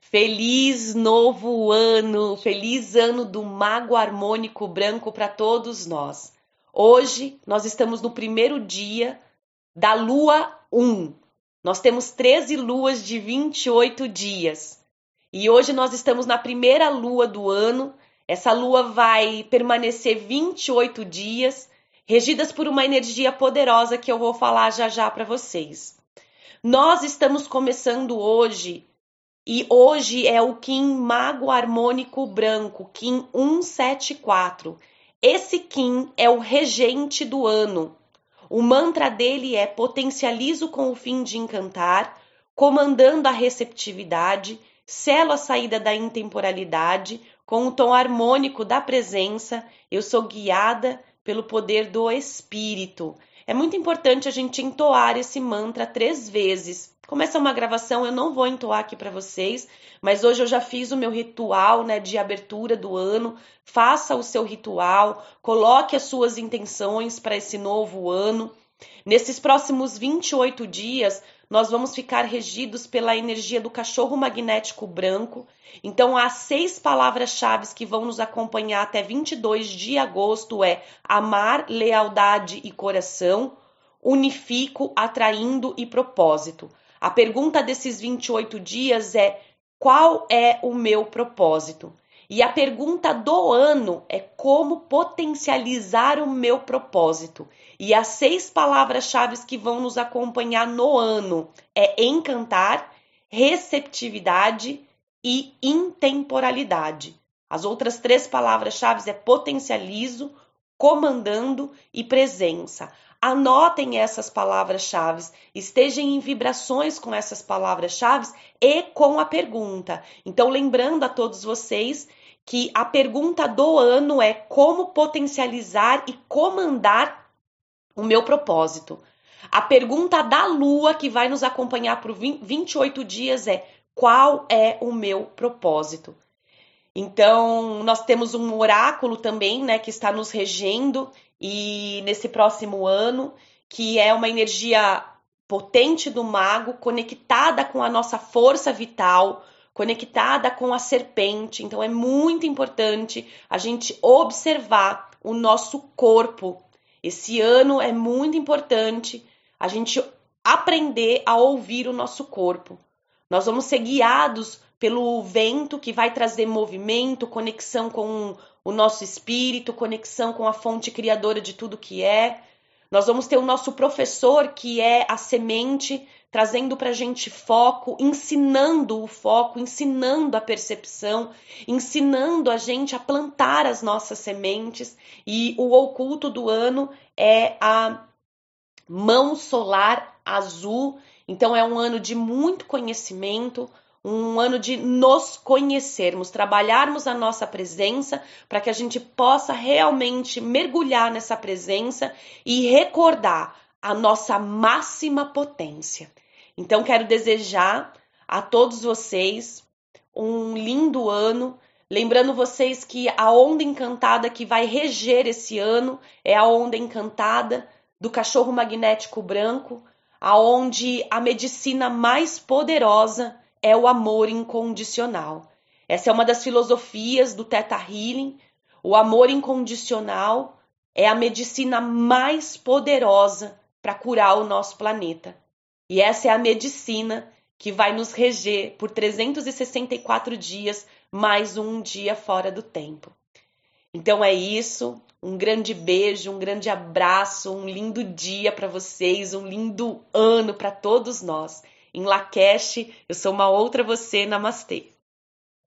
Feliz novo ano, feliz ano do Mago Harmônico Branco para todos nós. Hoje nós estamos no primeiro dia da lua 1. Nós temos 13 luas de 28 dias. E hoje nós estamos na primeira lua do ano. Essa lua vai permanecer 28 dias, regidas por uma energia poderosa que eu vou falar já já para vocês. Nós estamos começando hoje e hoje é o Kim Mago Harmônico Branco, Kim 174. Esse Kim é o regente do ano. O mantra dele é potencializo com o fim de encantar, comandando a receptividade, selo a saída da intemporalidade, com o tom harmônico da presença, eu sou guiada pelo poder do Espírito. É muito importante a gente entoar esse mantra três vezes. Começa uma gravação, eu não vou entoar aqui para vocês, mas hoje eu já fiz o meu ritual, né, de abertura do ano. Faça o seu ritual, coloque as suas intenções para esse novo ano. Nesses próximos 28 dias, nós vamos ficar regidos pela energia do cachorro magnético branco. Então, as seis palavras-chave que vão nos acompanhar até 22 de agosto é amar, lealdade e coração, unifico, atraindo e propósito. A pergunta desses 28 dias é: qual é o meu propósito? E a pergunta do ano é como potencializar o meu propósito. E as seis palavras-chave que vão nos acompanhar no ano é encantar, receptividade e intemporalidade. As outras três palavras-chave é potencializo, comandando e presença. Anotem essas palavras-chave, estejam em vibrações com essas palavras-chave e com a pergunta. Então, lembrando a todos vocês que a pergunta do ano é como potencializar e comandar o meu propósito. A pergunta da lua que vai nos acompanhar por 28 dias é qual é o meu propósito? Então, nós temos um oráculo também, né, que está nos regendo e nesse próximo ano, que é uma energia potente do mago conectada com a nossa força vital, conectada com a serpente. Então é muito importante a gente observar o nosso corpo. Esse ano é muito importante a gente aprender a ouvir o nosso corpo. Nós vamos ser guiados pelo vento que vai trazer movimento, conexão com o nosso espírito, conexão com a fonte criadora de tudo que é. Nós vamos ter o nosso professor, que é a semente, trazendo para a gente foco, ensinando o foco, ensinando a percepção, ensinando a gente a plantar as nossas sementes. E o oculto do ano é a mão solar azul. Então, é um ano de muito conhecimento, um ano de nos conhecermos, trabalharmos a nossa presença para que a gente possa realmente mergulhar nessa presença e recordar a nossa máxima potência. Então, quero desejar a todos vocês um lindo ano. Lembrando vocês que a onda encantada que vai reger esse ano é a onda encantada do cachorro magnético branco, aonde a medicina mais poderosa é o amor incondicional. Essa é uma das filosofias do Theta Healing. O amor incondicional é a medicina mais poderosa para curar o nosso planeta. E essa é a medicina que vai nos reger por 364 dias, mais um dia fora do tempo. Então é isso. Um grande beijo, um grande abraço, um lindo dia para vocês, um lindo ano para todos nós. Em Lakesh, eu sou uma outra você. Namastê.